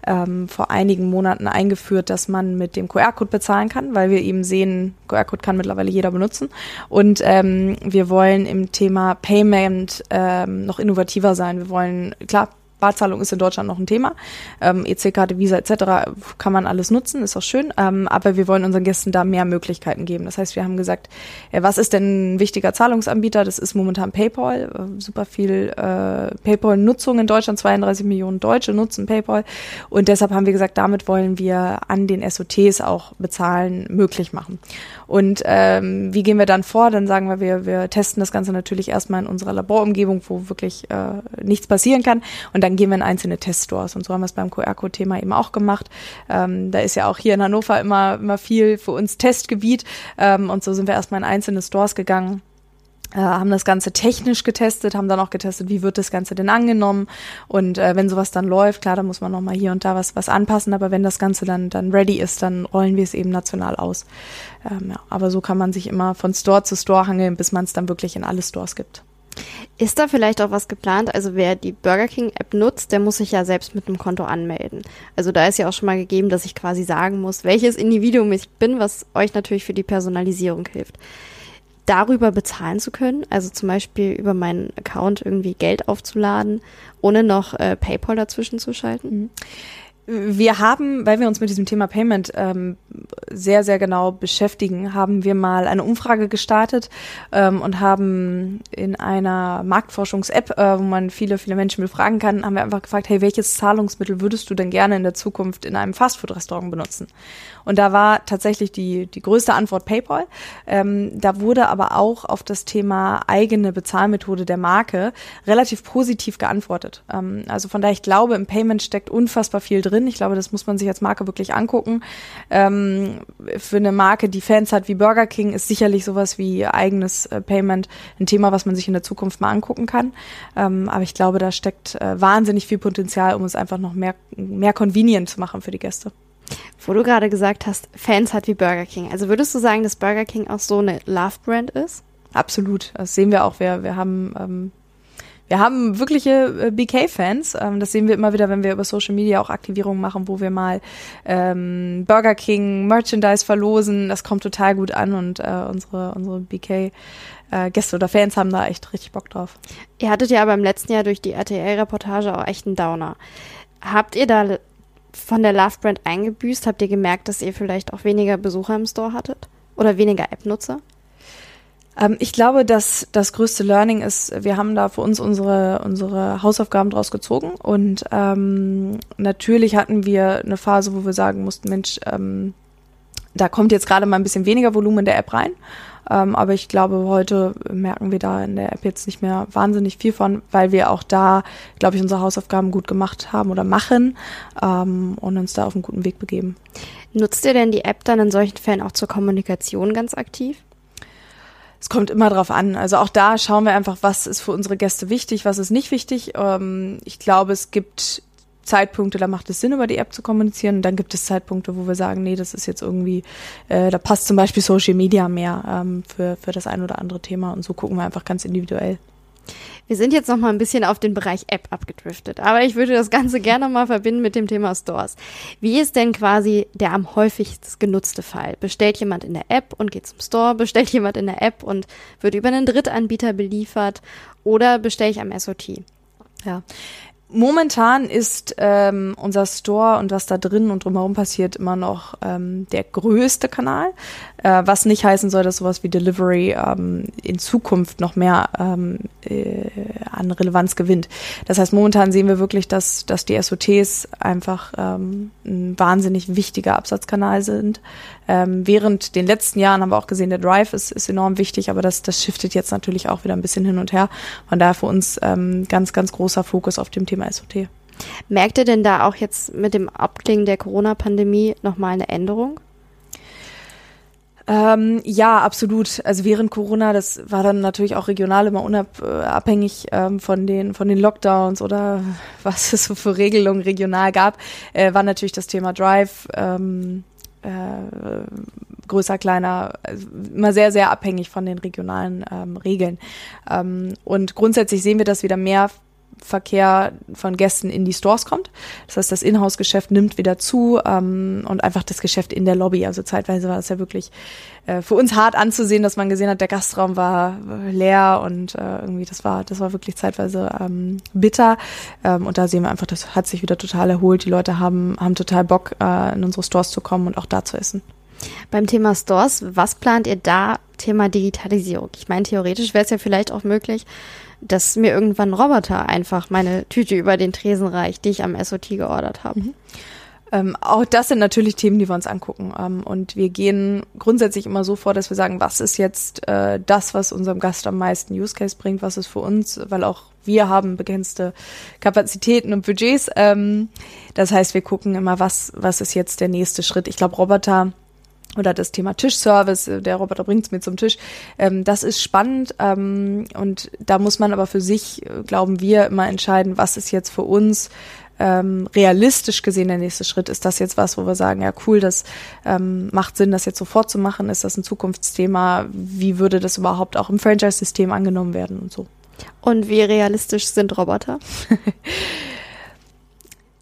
ähm, vor einigen Monaten eingeführt, dass man mit dem QR-Code bezahlen kann, weil wir eben sehen, QR-Code kann mittlerweile jeder benutzen. Und ähm, wir wollen im Thema Payment ähm, noch innovativer sein. Wir wollen, klar, Barzahlung ist in Deutschland noch ein Thema. Ähm, EC-Karte, Visa etc. kann man alles nutzen, ist auch schön. Ähm, aber wir wollen unseren Gästen da mehr Möglichkeiten geben. Das heißt, wir haben gesagt, äh, was ist denn ein wichtiger Zahlungsanbieter? Das ist momentan PayPal. Äh, super viel äh, PayPal-Nutzung in Deutschland. 32 Millionen Deutsche nutzen PayPal. Und deshalb haben wir gesagt, damit wollen wir an den SOTs auch bezahlen möglich machen. Und ähm, wie gehen wir dann vor? Dann sagen wir, wir, wir testen das Ganze natürlich erstmal in unserer Laborumgebung, wo wirklich äh, nichts passieren kann. Und dann dann gehen wir in einzelne Teststores. Und so haben wir es beim QR-Code-Thema eben auch gemacht. Ähm, da ist ja auch hier in Hannover immer, immer viel für uns Testgebiet. Ähm, und so sind wir erstmal in einzelne Stores gegangen äh, haben das Ganze technisch getestet, haben dann auch getestet, wie wird das Ganze denn angenommen und äh, wenn sowas dann läuft, klar, da muss man nochmal hier und da was was anpassen, aber wenn das Ganze dann dann ready ist, dann rollen wir es eben national aus. Ähm, ja, aber so kann man sich immer von Store zu Store hangeln, bis man es dann wirklich in alle Stores gibt. Ist da vielleicht auch was geplant? Also wer die Burger King App nutzt, der muss sich ja selbst mit einem Konto anmelden. Also da ist ja auch schon mal gegeben, dass ich quasi sagen muss, welches Individuum ich bin, was euch natürlich für die Personalisierung hilft. Darüber bezahlen zu können, also zum Beispiel über meinen Account irgendwie Geld aufzuladen, ohne noch äh, PayPal dazwischen zu schalten. Mhm Wir haben, weil wir uns mit diesem Thema Payment ähm, sehr, sehr genau beschäftigen, haben wir mal eine Umfrage gestartet ähm, und haben in einer Marktforschungs-App, äh, wo man viele, viele Menschen befragen kann, haben wir einfach gefragt, hey, welches Zahlungsmittel würdest du denn gerne in der Zukunft in einem Fastfood-Restaurant benutzen? Und da war tatsächlich die, die größte Antwort PayPal. Ähm, da wurde aber auch auf das Thema eigene Bezahlmethode der Marke relativ positiv geantwortet. Ähm, also von daher, ich glaube, im Payment steckt unfassbar viel drin. Ich glaube, das muss man sich als Marke wirklich angucken. Ähm, für eine Marke, die Fans hat wie Burger King, ist sicherlich sowas wie eigenes äh, Payment ein Thema, was man sich in der Zukunft mal angucken kann. Ähm, aber ich glaube, da steckt äh, wahnsinnig viel Potenzial, um es einfach noch mehr, mehr convenient zu machen für die Gäste. Wo du gerade gesagt hast, Fans hat wie Burger King. Also würdest du sagen, dass Burger King auch so eine Love-Brand ist? Absolut. Das sehen wir auch. Wir, wir haben ähm, wir haben wirkliche äh, BK-Fans. Ähm, das sehen wir immer wieder, wenn wir über Social Media auch Aktivierungen machen, wo wir mal ähm, Burger King Merchandise verlosen. Das kommt total gut an und äh, unsere unsere BK äh, Gäste oder Fans haben da echt richtig Bock drauf. Ihr hattet ja aber im letzten Jahr durch die RTL-Reportage auch echt einen Downer. Habt ihr da von der Love Brand eingebüßt? Habt ihr gemerkt, dass ihr vielleicht auch weniger Besucher im Store hattet? Oder weniger App-Nutzer? Ähm, ich glaube, dass das größte Learning ist, wir haben da für uns unsere, unsere Hausaufgaben draus gezogen. Und ähm, natürlich hatten wir eine Phase, wo wir sagen mussten, Mensch, ähm, da kommt jetzt gerade mal ein bisschen weniger Volumen in der App rein. Ähm, aber ich glaube, heute merken wir da in der App jetzt nicht mehr wahnsinnig viel von, weil wir auch da, glaube ich, unsere Hausaufgaben gut gemacht haben oder machen ähm, und uns da auf einen guten Weg begeben. Nutzt ihr denn die App dann in solchen Fällen auch zur Kommunikation ganz aktiv? Es kommt immer drauf an. Also auch da schauen wir einfach, was ist für unsere Gäste wichtig, was ist nicht wichtig. Ähm, ich glaube, es gibt Zeitpunkte, da macht es Sinn, über die App zu kommunizieren. Und dann gibt es Zeitpunkte, wo wir sagen, nee, das ist jetzt irgendwie, äh, da passt zum Beispiel Social Media mehr ähm, für, für das ein oder andere Thema. Und so gucken wir einfach ganz individuell. Wir sind jetzt noch mal ein bisschen auf den Bereich App abgedriftet, aber ich würde das Ganze gerne mal verbinden mit dem Thema Stores. Wie ist denn quasi der am häufigst genutzte Fall? Bestellt jemand in der App und geht zum Store, bestellt jemand in der App und wird über einen Drittanbieter beliefert oder bestelle ich am SOT? Ja, Momentan ist ähm, unser Store und was da drin und drumherum passiert immer noch ähm, der größte Kanal, äh, was nicht heißen soll, dass sowas wie Delivery ähm, in Zukunft noch mehr ähm, äh, an Relevanz gewinnt. Das heißt, momentan sehen wir wirklich, dass, dass die SOTs einfach ähm, ein wahnsinnig wichtiger Absatzkanal sind. Ähm, während den letzten Jahren haben wir auch gesehen, der Drive ist, ist enorm wichtig, aber das, das shiftet jetzt natürlich auch wieder ein bisschen hin und her. Von daher für uns ähm, ganz, ganz großer Fokus auf dem Thema SOT. Merkt ihr denn da auch jetzt mit dem Abklingen der Corona-Pandemie nochmal eine Änderung? Ähm, ja, absolut. Also während Corona, das war dann natürlich auch regional immer unabhängig ähm, von den von den Lockdowns oder was es so für Regelungen regional gab, äh, war natürlich das Thema Drive ähm, äh, größer, kleiner, also immer sehr, sehr abhängig von den regionalen ähm, Regeln. Ähm, und grundsätzlich sehen wir, dass wieder mehr Verkehr von Gästen in die Stores kommt. Das heißt, das Inhouse-Geschäft nimmt wieder zu ähm, und einfach das Geschäft in der Lobby. Also zeitweise war es ja wirklich äh, für uns hart anzusehen, dass man gesehen hat, der Gastraum war leer und äh, irgendwie das war, das war wirklich zeitweise ähm, bitter. Ähm, und da sehen wir einfach, das hat sich wieder total erholt. Die Leute haben, haben total Bock, äh, in unsere Stores zu kommen und auch da zu essen. Beim Thema Stores, was plant ihr da Thema Digitalisierung? Ich meine, theoretisch wäre es ja vielleicht auch möglich, dass mir irgendwann ein Roboter einfach meine Tüte über den Tresen reicht, die ich am SOT geordert habe. Mhm. Ähm, auch das sind natürlich Themen, die wir uns angucken. Ähm, und wir gehen grundsätzlich immer so vor, dass wir sagen, was ist jetzt äh, das, was unserem Gast am meisten Use Case bringt, was ist für uns, weil auch wir haben begrenzte Kapazitäten und Budgets. Ähm, das heißt, wir gucken immer, was, was ist jetzt der nächste Schritt. Ich glaube, Roboter oder das Thema Tischservice, äh, der Roboter bringt es mir zum Tisch. Ähm, das ist spannend ähm, und da muss man aber für sich, äh, glauben wir, immer entscheiden, was ist jetzt für uns ähm, realistisch gesehen der nächste Schritt. Ist das jetzt was, wo wir sagen, ja cool, das ähm, macht Sinn, das jetzt sofort zu machen? Ist das ein Zukunftsthema? Wie würde das überhaupt auch im Franchise-System angenommen werden und so? Und wie realistisch sind Roboter? (laughs)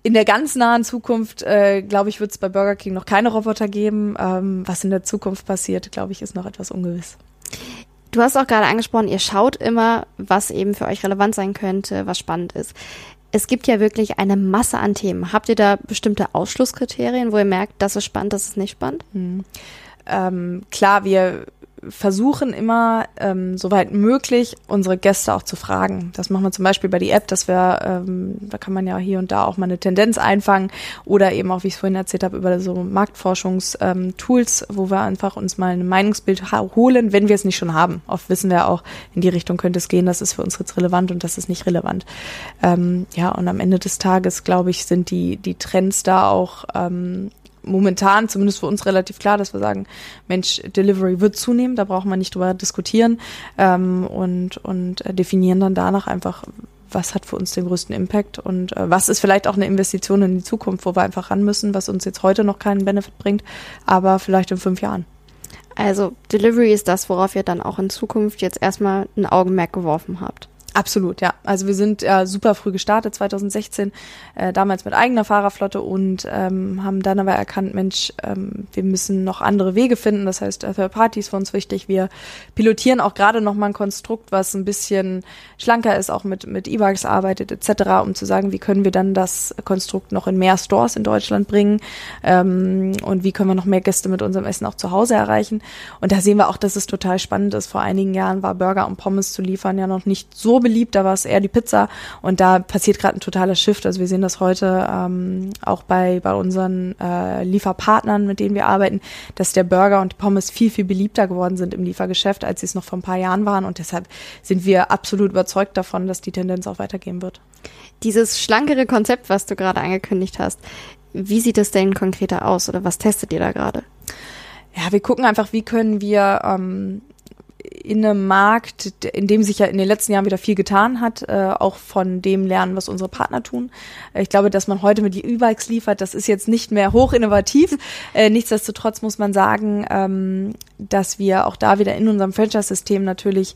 in der ganz nahen Zukunft, äh, glaube ich, wird es bei Burger King noch keine Roboter geben. Ähm, was in der Zukunft passiert, glaube ich, ist noch etwas ungewiss. Du hast auch gerade angesprochen, ihr schaut immer, was eben für euch relevant sein könnte, was spannend ist. Es gibt ja wirklich eine Masse an Themen. Habt ihr da bestimmte Ausschlusskriterien, wo ihr merkt, das ist spannend, das ist nicht spannend? Hm. Ähm, klar, wir versuchen immer, ähm, soweit möglich, unsere Gäste auch zu fragen. Das machen wir zum Beispiel bei die App, dass wir, ähm, da kann man ja hier und da auch mal eine Tendenz einfangen oder eben auch, wie ich es vorhin erzählt habe, über so Marktforschungstools, ähm, wo wir einfach uns mal ein Meinungsbild holen, wenn wir es nicht schon haben. Oft wissen wir auch, in die Richtung könnte es gehen, das ist für uns jetzt relevant und das ist nicht relevant. Ähm, ja, und am Ende des Tages, glaube ich, sind die, die Trends da auch ähm, momentan zumindest für uns relativ klar, dass wir sagen, Mensch, Delivery wird zunehmen, da braucht man nicht drüber diskutieren ähm, und, und äh, definieren dann danach einfach, was hat für uns den größten Impact und äh, was ist vielleicht auch eine Investition in die Zukunft, wo wir einfach ran müssen, was uns jetzt heute noch keinen Benefit bringt, aber vielleicht in fünf Jahren. Also Delivery ist das, worauf ihr dann auch in Zukunft jetzt erstmal ein Augenmerk geworfen habt. Absolut, ja. Also wir sind äh, super früh gestartet, 2016, äh, damals mit eigener Fahrerflotte und ähm, haben dann aber erkannt, Mensch, ähm, wir müssen noch andere Wege finden. Das heißt, äh, Third Party ist für uns wichtig. Wir pilotieren auch gerade noch mal ein Konstrukt, was ein bisschen schlanker ist, auch mit mit E-Bikes arbeitet etc., um zu sagen, wie können wir dann das Konstrukt noch in mehr Stores in Deutschland bringen ähm, und wie können wir noch mehr Gäste mit unserem Essen auch zu Hause erreichen. Und da sehen wir auch, dass es total spannend ist. Vor einigen Jahren war Burger und Pommes zu liefern ja noch nicht so beliebt, da war es eher die Pizza und da passiert gerade ein totaler Shift. Also wir sehen das heute ähm, auch bei, bei unseren äh, Lieferpartnern, mit denen wir arbeiten, dass der Burger und die Pommes viel, viel beliebter geworden sind im Liefergeschäft, als sie es noch vor ein paar Jahren waren und deshalb sind wir absolut überzeugt davon, dass die Tendenz auch weitergehen wird. Dieses schlankere Konzept, was du gerade angekündigt hast, wie sieht es denn konkreter aus oder was testet ihr da gerade? Ja, wir gucken einfach, wie können wir ähm, in einem Markt, in dem sich ja in den letzten Jahren wieder viel getan hat, äh, auch von dem lernen, was unsere Partner tun. Äh, ich glaube, dass man heute mit die E-Bikes liefert, das ist jetzt nicht mehr hoch innovativ. (laughs) Äh, nichtsdestotrotz muss man sagen, ähm, dass wir auch da wieder in unserem Franchise-System natürlich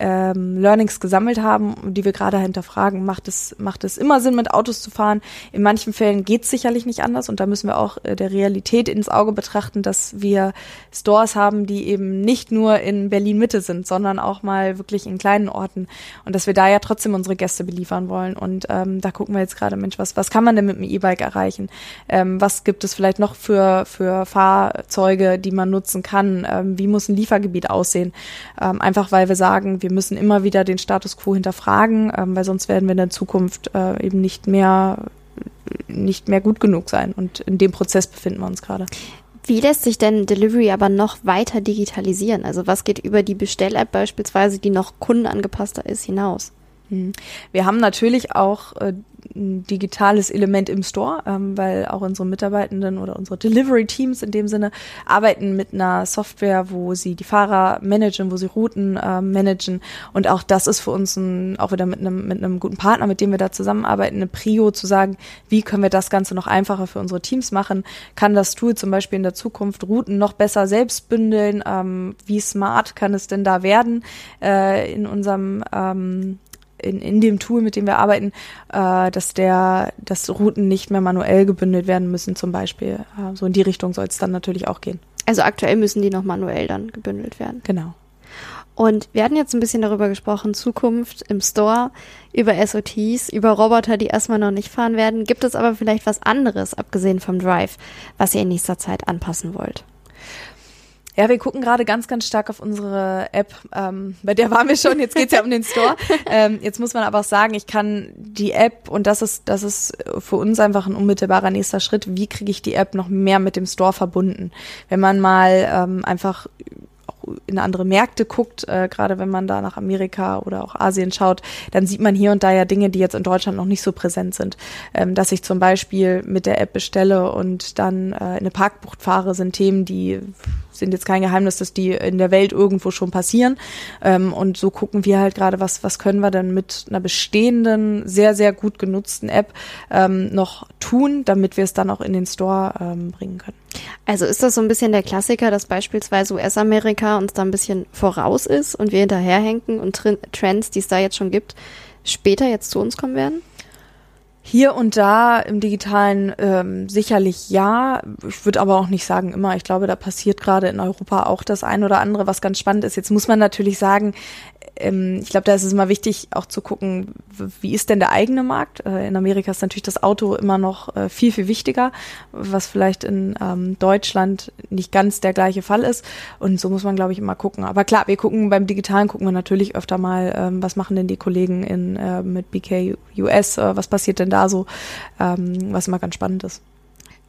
ähm, Learnings gesammelt haben, die wir gerade hinterfragen. Macht es, macht es immer Sinn, mit Autos zu fahren? In manchen Fällen geht es sicherlich nicht anders und da müssen wir auch äh, der Realität ins Auge betrachten, dass wir Stores haben, die eben nicht nur in Berlin Mitte sind, sondern auch mal wirklich in kleinen Orten und dass wir da ja trotzdem unsere Gäste beliefern wollen. Und ähm, da gucken wir jetzt gerade, Mensch, was, was kann man denn mit dem E-Bike erreichen? Ähm, was gibt es vielleicht noch für, für Fahrzeuge, die man nutzen kann? Ähm, wie muss ein Liefergebiet aussehen? Ähm, einfach weil wir sagen, wir müssen immer wieder den Status quo hinterfragen, ähm, weil sonst werden wir in der Zukunft äh, eben nicht mehr nicht mehr gut genug sein. Und in dem Prozess befinden wir uns gerade. Wie lässt sich denn Delivery aber noch weiter digitalisieren? Also was geht über die Bestell-App beispielsweise, die noch kundenangepasster ist, hinaus? Hm. Wir haben natürlich auch äh, ein digitales Element im Store, ähm, weil auch unsere Mitarbeitenden oder unsere Delivery-Teams in dem Sinne arbeiten mit einer Software, wo sie die Fahrer managen, wo sie Routen äh, managen. Und auch das ist für uns ein, auch wieder mit einem, mit einem guten Partner, mit dem wir da zusammenarbeiten, eine Prio zu sagen, wie können wir das Ganze noch einfacher für unsere Teams machen? Kann das Tool zum Beispiel in der Zukunft Routen noch besser selbst bündeln? Ähm, wie smart kann es denn da werden äh, in unserem ähm, in, in dem Tool, mit dem wir arbeiten, äh, dass der, dass Routen nicht mehr manuell gebündelt werden müssen, zum Beispiel. Äh, so in die Richtung soll es dann natürlich auch gehen. Also aktuell müssen die noch manuell dann gebündelt werden. Genau. Und wir hatten jetzt ein bisschen darüber gesprochen, Zukunft im Store, über SOTs, über Roboter, die erstmal noch nicht fahren werden. Gibt es aber vielleicht was anderes, abgesehen vom Drive, was ihr in nächster Zeit anpassen wollt? Ja, wir gucken gerade ganz, ganz stark auf unsere App. Ähm, bei der waren wir schon, jetzt geht's ja um den Store. (laughs) Ähm, jetzt muss man aber auch sagen, ich kann die App, und das ist, das ist für uns einfach ein unmittelbarer nächster Schritt, wie kriege ich die App noch mehr mit dem Store verbunden? Wenn man mal ähm, einfach in andere Märkte guckt, äh, gerade wenn man da nach Amerika oder auch Asien schaut, dann sieht man hier und da ja Dinge, die jetzt in Deutschland noch nicht so präsent sind. Ähm, dass ich zum Beispiel mit der App bestelle und dann äh, in eine Parkbucht fahre, sind Themen, die sind jetzt kein Geheimnis, dass die in der Welt irgendwo schon passieren. Ähm, und so gucken wir halt gerade, was, was können wir denn mit einer bestehenden, sehr, sehr gut genutzten App ähm, noch tun, damit wir es dann auch in den Store ähm, bringen können. Also ist das so ein bisschen der Klassiker, dass beispielsweise US-Amerika uns da ein bisschen voraus ist und wir hinterherhenken und Trends, die es da jetzt schon gibt, später jetzt zu uns kommen werden? Hier und da im digitalen ähm, sicherlich ja. Ich würde aber auch nicht sagen immer. Ich glaube, da passiert gerade in Europa auch das ein oder andere, was ganz spannend ist. Jetzt muss man natürlich sagen, ähm, ich glaube, da ist es immer wichtig, auch zu gucken, wie ist denn der eigene Markt? Äh, in Amerika ist natürlich das Auto immer noch äh, viel, viel wichtiger, was vielleicht in ähm, Deutschland nicht ganz der gleiche Fall ist. Und so muss man, glaube ich, immer gucken. Aber klar, wir gucken beim Digitalen gucken wir natürlich öfter mal, ähm, was machen denn die Kollegen in äh, mit BK US, äh, was passiert denn da so, ähm, was immer ganz spannend ist.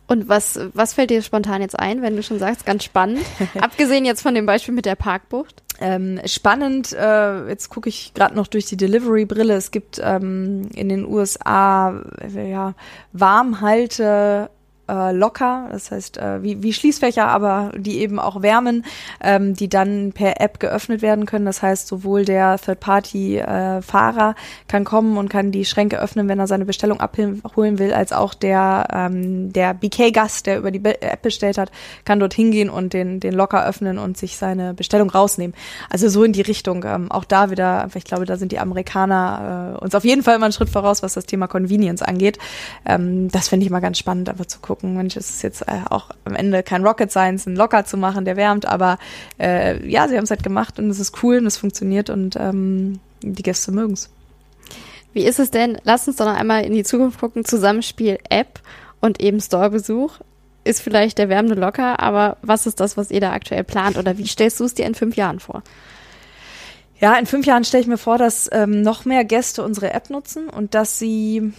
Und was, was fällt dir spontan jetzt ein, wenn du schon sagst, ganz spannend? (laughs) Abgesehen jetzt von dem Beispiel mit der Parkbucht. Ähm, spannend, äh, jetzt gucke ich gerade noch durch die Delivery-Brille. Es gibt ähm, in den USA äh, ja, Warmhalte äh, locker, das heißt äh, wie, wie Schließfächer, aber die eben auch wärmen, ähm, die dann per App geöffnet werden können. Das heißt, sowohl der Third-Party-Fahrer äh, kann kommen und kann die Schränke öffnen, wenn er seine Bestellung abholen will, als auch der, ähm, der BK-Gast, der über die App bestellt hat, kann dort hingehen und den, den Locker öffnen und sich seine Bestellung rausnehmen. Also so in die Richtung. Ähm, auch da wieder, ich glaube, da sind die Amerikaner äh, uns auf jeden Fall immer einen Schritt voraus, was das Thema Convenience angeht. Ähm, das finde ich mal ganz spannend, aber zu gucken gucken, Mensch, es ist jetzt äh, auch am Ende kein Rocket Science, einen Locker zu machen, der wärmt, aber äh, ja, sie haben es halt gemacht und es ist cool und es funktioniert und ähm, die Gäste mögen es. Wie ist es denn? Lass uns doch noch einmal in die Zukunft gucken. Zusammenspiel App und eben Storebesuch ist vielleicht der wärmende Locker, aber was ist das, was ihr da aktuell plant oder wie stellst du es dir in fünf Jahren vor? Ja, in fünf Jahren stelle ich mir vor, dass ähm, noch mehr Gäste unsere App nutzen und dass sie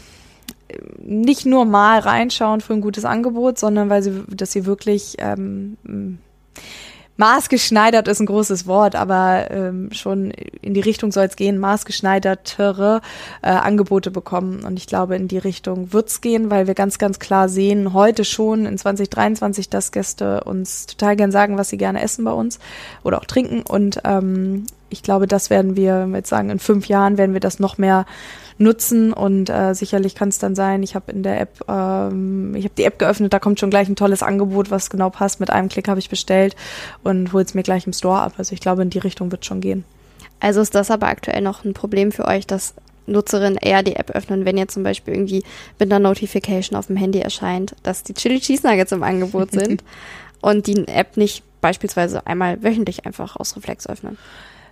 nicht nur mal reinschauen für ein gutes Angebot, sondern weil sie, dass sie wirklich ähm, maßgeschneidert ist ein großes Wort, aber ähm, schon in die Richtung soll es gehen, maßgeschneidertere äh, Angebote bekommen. Und ich glaube, in die Richtung wird's gehen, weil wir ganz, ganz klar sehen, heute schon in 2023, dass Gäste uns total gern sagen, was sie gerne essen bei uns oder auch trinken. Und ähm, ich glaube, das werden wir jetzt sagen, in fünf Jahren werden wir das noch mehr nutzen und äh, sicherlich kann es dann sein, ich habe in der App, ähm, ich habe die App geöffnet, da kommt schon gleich ein tolles Angebot, was genau passt. Mit einem Klick habe ich bestellt und hole es mir gleich im Store ab. Also ich glaube, in die Richtung wird schon gehen. Also ist das aber aktuell noch ein Problem für euch, dass Nutzerinnen eher die App öffnen, wenn ihr zum Beispiel irgendwie mit einer Notification auf dem Handy erscheint, dass die Chili Cheese Nuggets im Angebot (laughs) sind und die App nicht beispielsweise einmal wöchentlich einfach aus Reflex öffnen.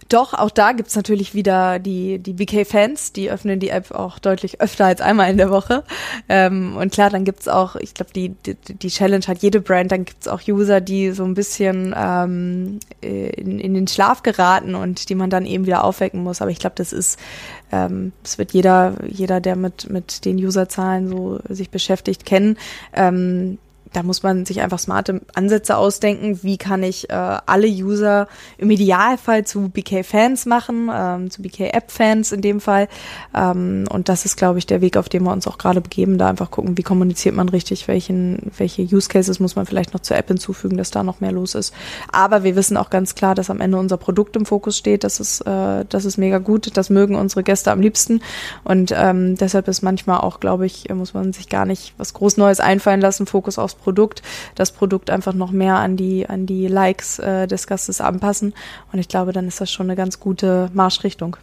Doch, auch da gibt's natürlich wieder die, die BK-Fans, die öffnen die App auch deutlich öfter als einmal in der Woche. Ähm, und klar, dann gibt's auch, ich glaube, die, die, die Challenge hat jede Brand, dann gibt's auch User, die so ein bisschen ähm, in, in den Schlaf geraten und die man dann eben wieder aufwecken muss. Aber ich glaube, das ist, ähm, das wird jeder, jeder, der mit, mit den Userzahlen so sich beschäftigt, kennen. Ähm, da muss man sich einfach smarte Ansätze ausdenken. Wie kann ich äh, alle User im Idealfall zu BK-Fans machen, ähm, zu BK-App-Fans in dem Fall. Ähm, und das ist, glaube ich, der Weg, auf den wir uns auch gerade begeben. Da einfach gucken, wie kommuniziert man richtig, welchen, welche Use Cases muss man vielleicht noch zur App hinzufügen, dass da noch mehr los ist. Aber wir wissen auch ganz klar, dass am Ende unser Produkt im Fokus steht. Das ist, äh, das ist mega gut. Das mögen unsere Gäste am liebsten. Und ähm, deshalb ist manchmal auch, glaube ich, muss man sich gar nicht was groß Neues einfallen lassen. Fokus aufs Produkt, das Produkt einfach noch mehr an die, an die Likes äh, des Gastes anpassen. Und ich glaube, dann ist das schon eine ganz gute Marschrichtung.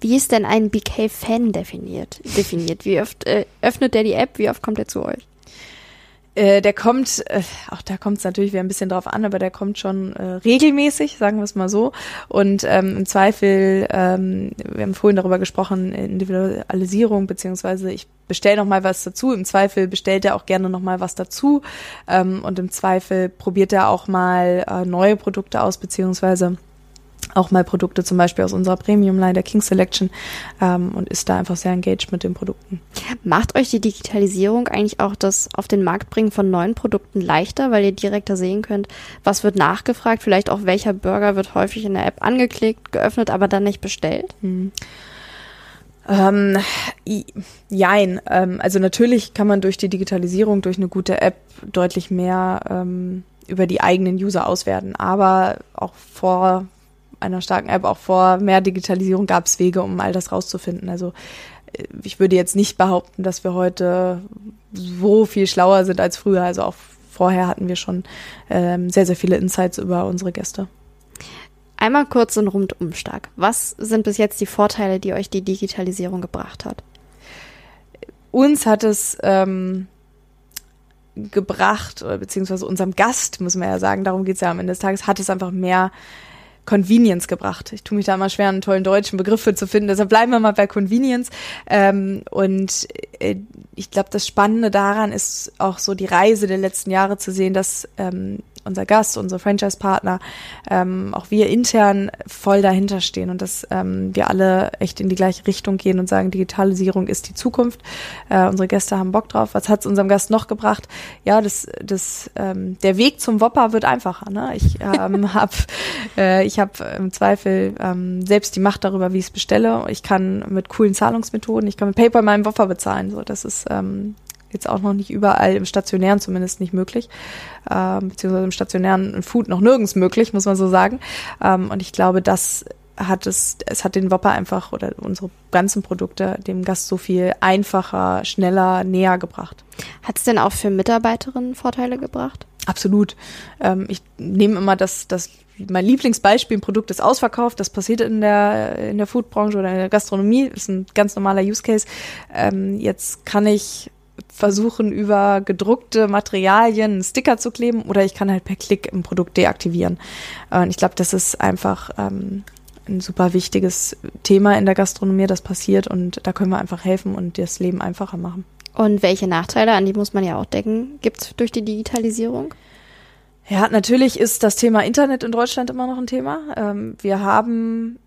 Wie ist denn ein BK-Fan definiert? definiert? Wie oft äh, öffnet der die App? Wie oft kommt er zu euch? Äh, der kommt, äh, auch da kommt es natürlich wieder ein bisschen drauf an, aber der kommt schon äh, regelmäßig, sagen wir es mal so. Und ähm, im Zweifel, ähm, wir haben vorhin darüber gesprochen, Individualisierung, beziehungsweise ich bestell noch mal was dazu. Im Zweifel bestellt er auch gerne noch mal was dazu. Ähm, und im Zweifel probiert er auch mal äh, neue Produkte aus, beziehungsweise auch mal Produkte zum Beispiel aus unserer Premium-Line der King Selection ähm, und ist da einfach sehr engaged mit den Produkten. Macht euch die Digitalisierung eigentlich auch das auf den Markt bringen von neuen Produkten leichter, weil ihr direkter sehen könnt, was wird nachgefragt, vielleicht auch welcher Burger wird häufig in der App angeklickt, geöffnet, aber dann nicht bestellt? Hm. Ähm, jein. Ähm, also natürlich kann man durch die Digitalisierung, durch eine gute App deutlich mehr ähm, über die eigenen User auswerten. Aber auch vor einer starken App, auch vor mehr Digitalisierung gab es Wege, um all das rauszufinden. Also äh, ich würde jetzt nicht behaupten, dass wir heute so viel schlauer sind als früher. Also auch vorher hatten wir schon ähm, sehr, sehr viele Insights über unsere Gäste. Einmal kurz und rundumschlag. Was sind bis jetzt die Vorteile, die euch die Digitalisierung gebracht hat? Uns hat es ähm, gebracht, oder beziehungsweise unserem Gast, muss man ja sagen, darum geht es ja am Ende des Tages, hat es einfach mehr Convenience gebracht. Ich tue mich da immer schwer, einen tollen deutschen Begriff für zu finden. Deshalb bleiben wir mal bei Convenience. Ähm, und äh, ich glaube, das Spannende daran ist auch so die Reise der letzten Jahre zu sehen, dass ähm, unser Gast, unsere Franchise-Partner, ähm, auch wir intern voll dahinter stehen und dass ähm, wir alle echt in die gleiche Richtung gehen und sagen, Digitalisierung ist die Zukunft. Äh, unsere Gäste haben Bock drauf. Was hat es unserem Gast noch gebracht? Ja, das, das, ähm, der Weg zum Wopper wird einfacher. Ne? Ich ähm, (laughs) habe äh, ich hab im Zweifel ähm, selbst die Macht darüber, wie ich es bestelle. Ich kann mit coolen Zahlungsmethoden, ich kann mit PayPal meinen Wopper bezahlen. So, das ist ähm, jetzt auch noch nicht überall im Stationären zumindest nicht möglich, ähm, beziehungsweise im stationären Food noch nirgends möglich, muss man so sagen. Ähm, und ich glaube, das hat es, es hat den Whopper einfach oder unsere ganzen Produkte dem Gast so viel einfacher, schneller, näher gebracht. Hat es denn auch für Mitarbeiterinnen Vorteile gebracht? Absolut. Ähm, ich nehme immer das, das mein Lieblingsbeispiel, ein Produkt ist ausverkauft, das passiert in der, in der Foodbranche oder in der Gastronomie, ist ein ganz normaler Use Case. Ähm, jetzt kann ich versuchen, über gedruckte Materialien einen Sticker zu kleben oder ich kann halt per Klick ein Produkt deaktivieren. Und ich glaube, das ist einfach ähm, ein super wichtiges Thema in der Gastronomie, das passiert und da können wir einfach helfen und das Leben einfacher machen. Und welche Nachteile, an die muss man ja auch denken, gibt es durch die Digitalisierung? Ja, natürlich ist das Thema Internet in Deutschland immer noch ein Thema. Ähm, wir haben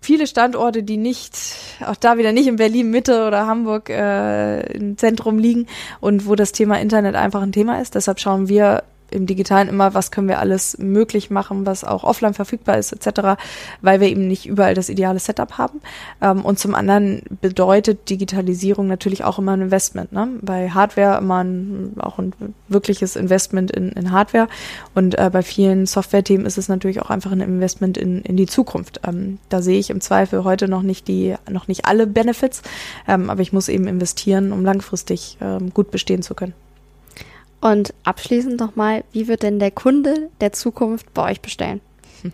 viele Standorte, die nicht, auch da wieder nicht in Berlin Mitte oder Hamburg äh, im Zentrum liegen und wo das Thema Internet einfach ein Thema ist. Deshalb schauen wir im Digitalen immer, was können wir alles möglich machen, was auch offline verfügbar ist, etc., weil wir eben nicht überall das ideale Setup haben. Ähm, und zum anderen bedeutet Digitalisierung natürlich auch immer ein Investment. Ne? Bei Hardware immer ein, auch ein wirkliches Investment in, in Hardware. Und äh, bei vielen Software-Themen ist es natürlich auch einfach ein Investment in, in die Zukunft. Ähm, da sehe ich im Zweifel heute noch nicht die, noch nicht alle Benefits, ähm, aber ich muss eben investieren, um langfristig ähm, gut bestehen zu können. Und abschließend nochmal, wie wird denn der Kunde der Zukunft bei euch bestellen? (laughs)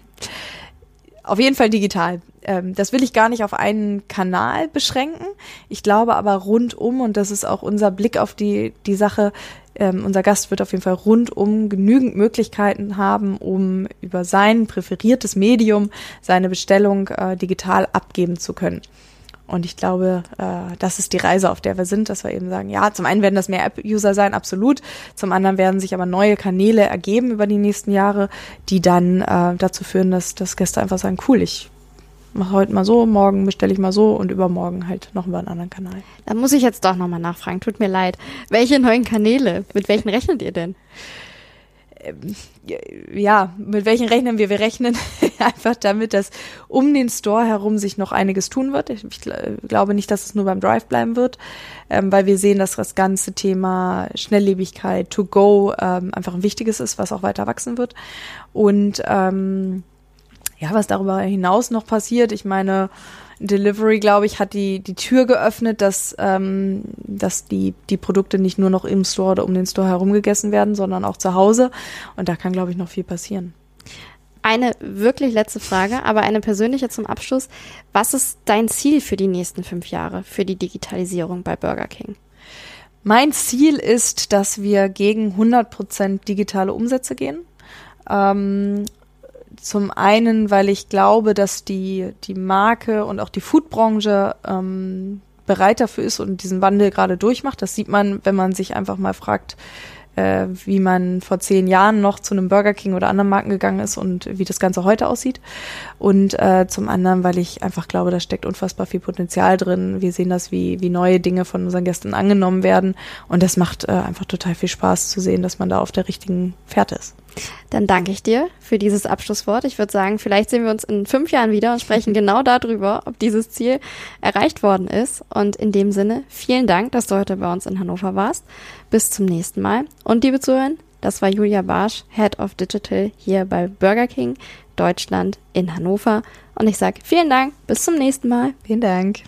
Auf jeden Fall digital. Ähm, das will ich gar nicht auf einen Kanal beschränken. Ich glaube aber rundum, und das ist auch unser Blick auf die, die Sache, ähm, unser Gast wird auf jeden Fall rundum genügend Möglichkeiten haben, um über sein präferiertes Medium seine Bestellung äh, digital abgeben zu können. Und ich glaube, äh, das ist die Reise, auf der wir sind, dass wir eben sagen, ja, zum einen werden das mehr App-User sein, absolut. Zum anderen werden sich aber neue Kanäle ergeben über die nächsten Jahre, die dann äh, dazu führen, dass, dass Gäste einfach sagen, cool, ich mache heute mal so, morgen bestelle ich mal so und übermorgen halt noch über einen anderen Kanal. Da muss ich jetzt doch nochmal nachfragen, tut mir leid. Welche neuen Kanäle, mit welchen rechnet ihr denn? Ähm, ja, mit welchen rechnen wir? Wir rechnen (laughs) einfach damit, dass um den Store herum sich noch einiges tun wird. Ich, ich glaube nicht, dass es nur beim Drive bleiben wird, ähm, weil wir sehen, dass das ganze Thema Schnelllebigkeit, to go ähm, einfach ein wichtiges ist, was auch weiter wachsen wird. Und ähm, ja, was darüber hinaus noch passiert, ich meine, Delivery, glaube ich, hat die, die Tür geöffnet, dass, ähm, dass die, die Produkte nicht nur noch im Store oder um den Store herum gegessen werden, sondern auch zu Hause. Und da kann, glaube ich, noch viel passieren. Eine wirklich letzte Frage, aber eine persönliche zum Abschluss. Was ist dein Ziel für die nächsten fünf Jahre für die Digitalisierung bei Burger King? Mein Ziel ist, dass wir gegen 100 Prozent digitale Umsätze gehen. Ähm, zum einen, weil ich glaube, dass die, die Marke und auch die Foodbranche ähm, bereit dafür ist und diesen Wandel gerade durchmacht. Das sieht man, wenn man sich einfach mal fragt, äh, wie man vor zehn Jahren noch zu einem Burger King oder anderen Marken gegangen ist und wie das Ganze heute aussieht. Und äh, zum anderen, weil ich einfach glaube, da steckt unfassbar viel Potenzial drin. Wir sehen das, wie, wie neue Dinge von unseren Gästen angenommen werden. Und das macht äh, einfach total viel Spaß zu sehen, dass man da auf der richtigen Fährte ist. Dann danke ich dir für dieses Abschlusswort. Ich würde sagen, vielleicht sehen wir uns in fünf Jahren wieder und sprechen (laughs) genau darüber, ob dieses Ziel erreicht worden ist. Und in dem Sinne, vielen Dank, dass du heute bei uns in Hannover warst. Bis zum nächsten Mal. Und liebe Zuhörer, das war Julia Barsch, Head of Digital hier bei Burger King Deutschland in Hannover. Und ich sage vielen Dank, bis zum nächsten Mal. Vielen Dank.